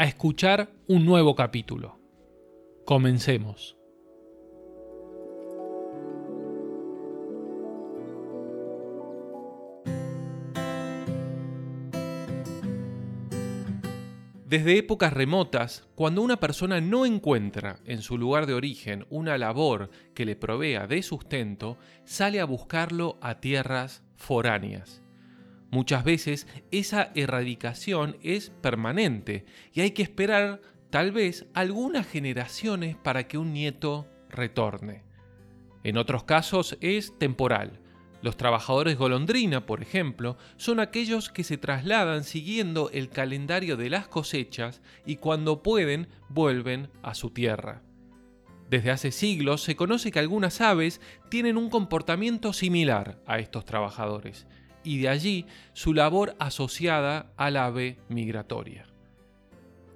a escuchar un nuevo capítulo. Comencemos. Desde épocas remotas, cuando una persona no encuentra en su lugar de origen una labor que le provea de sustento, sale a buscarlo a tierras foráneas. Muchas veces esa erradicación es permanente y hay que esperar tal vez algunas generaciones para que un nieto retorne. En otros casos es temporal. Los trabajadores golondrina, por ejemplo, son aquellos que se trasladan siguiendo el calendario de las cosechas y cuando pueden vuelven a su tierra. Desde hace siglos se conoce que algunas aves tienen un comportamiento similar a estos trabajadores y de allí su labor asociada al ave migratoria.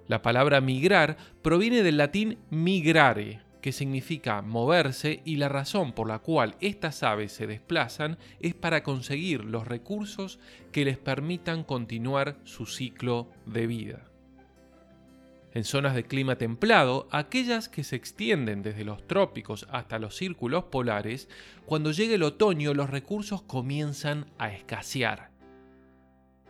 La palabra migrar proviene del latín migrare, que significa moverse y la razón por la cual estas aves se desplazan es para conseguir los recursos que les permitan continuar su ciclo de vida en zonas de clima templado, aquellas que se extienden desde los trópicos hasta los círculos polares, cuando llegue el otoño los recursos comienzan a escasear.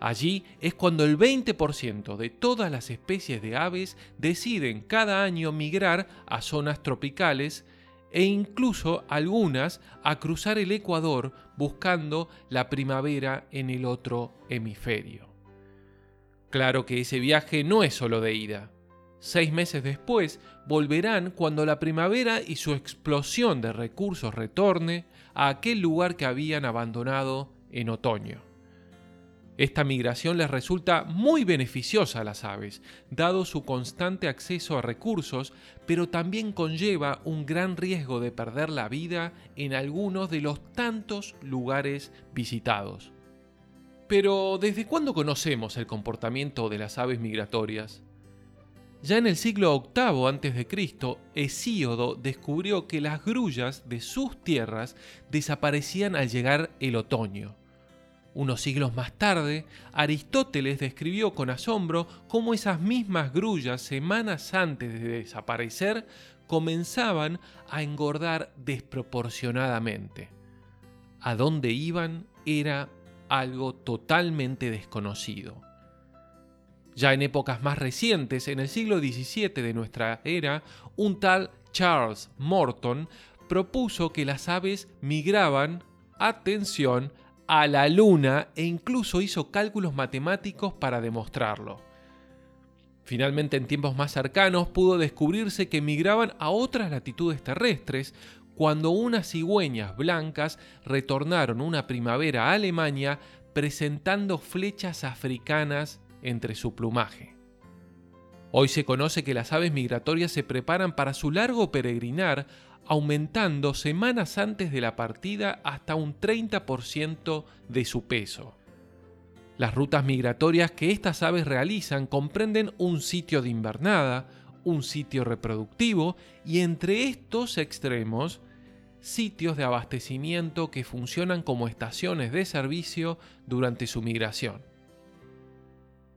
Allí es cuando el 20% de todas las especies de aves deciden cada año migrar a zonas tropicales e incluso algunas a cruzar el Ecuador buscando la primavera en el otro hemisferio. Claro que ese viaje no es solo de ida. Seis meses después volverán cuando la primavera y su explosión de recursos retorne a aquel lugar que habían abandonado en otoño. Esta migración les resulta muy beneficiosa a las aves, dado su constante acceso a recursos, pero también conlleva un gran riesgo de perder la vida en algunos de los tantos lugares visitados. Pero, ¿desde cuándo conocemos el comportamiento de las aves migratorias? Ya en el siglo VIII a.C., Hesíodo descubrió que las grullas de sus tierras desaparecían al llegar el otoño. Unos siglos más tarde, Aristóteles describió con asombro cómo esas mismas grullas, semanas antes de desaparecer, comenzaban a engordar desproporcionadamente. A dónde iban era algo totalmente desconocido. Ya en épocas más recientes, en el siglo XVII de nuestra era, un tal Charles Morton propuso que las aves migraban, atención, a la luna e incluso hizo cálculos matemáticos para demostrarlo. Finalmente, en tiempos más cercanos, pudo descubrirse que migraban a otras latitudes terrestres cuando unas cigüeñas blancas retornaron una primavera a Alemania presentando flechas africanas entre su plumaje. Hoy se conoce que las aves migratorias se preparan para su largo peregrinar, aumentando semanas antes de la partida hasta un 30% de su peso. Las rutas migratorias que estas aves realizan comprenden un sitio de invernada, un sitio reproductivo y entre estos extremos, sitios de abastecimiento que funcionan como estaciones de servicio durante su migración.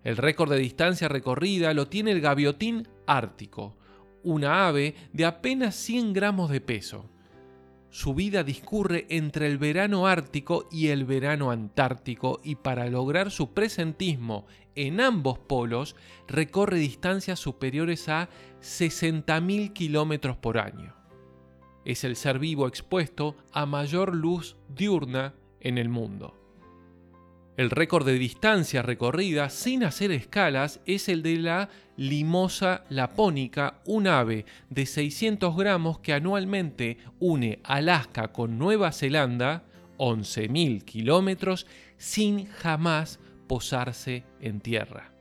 El récord de distancia recorrida lo tiene el gaviotín ártico, una ave de apenas 100 gramos de peso. Su vida discurre entre el verano ártico y el verano antártico y para lograr su presentismo en ambos polos recorre distancias superiores a 60.000 kilómetros por año. Es el ser vivo expuesto a mayor luz diurna en el mundo. El récord de distancia recorrida sin hacer escalas es el de la limosa lapónica, un ave de 600 gramos que anualmente une Alaska con Nueva Zelanda, 11.000 kilómetros, sin jamás posarse en tierra.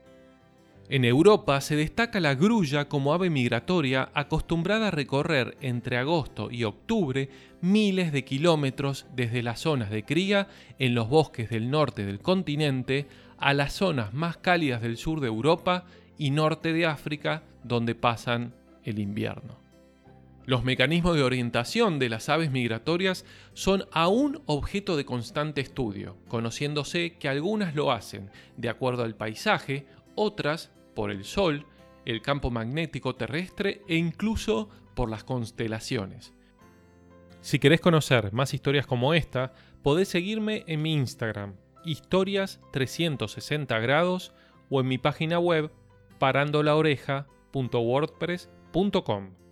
En Europa se destaca la grulla como ave migratoria acostumbrada a recorrer entre agosto y octubre miles de kilómetros desde las zonas de cría en los bosques del norte del continente a las zonas más cálidas del sur de Europa y norte de África donde pasan el invierno. Los mecanismos de orientación de las aves migratorias son aún objeto de constante estudio, conociéndose que algunas lo hacen de acuerdo al paisaje, otras por el Sol, el campo magnético terrestre e incluso por las constelaciones. Si querés conocer más historias como esta, podés seguirme en mi Instagram, historias 360 grados, o en mi página web parandolaoreja.wordpress.com.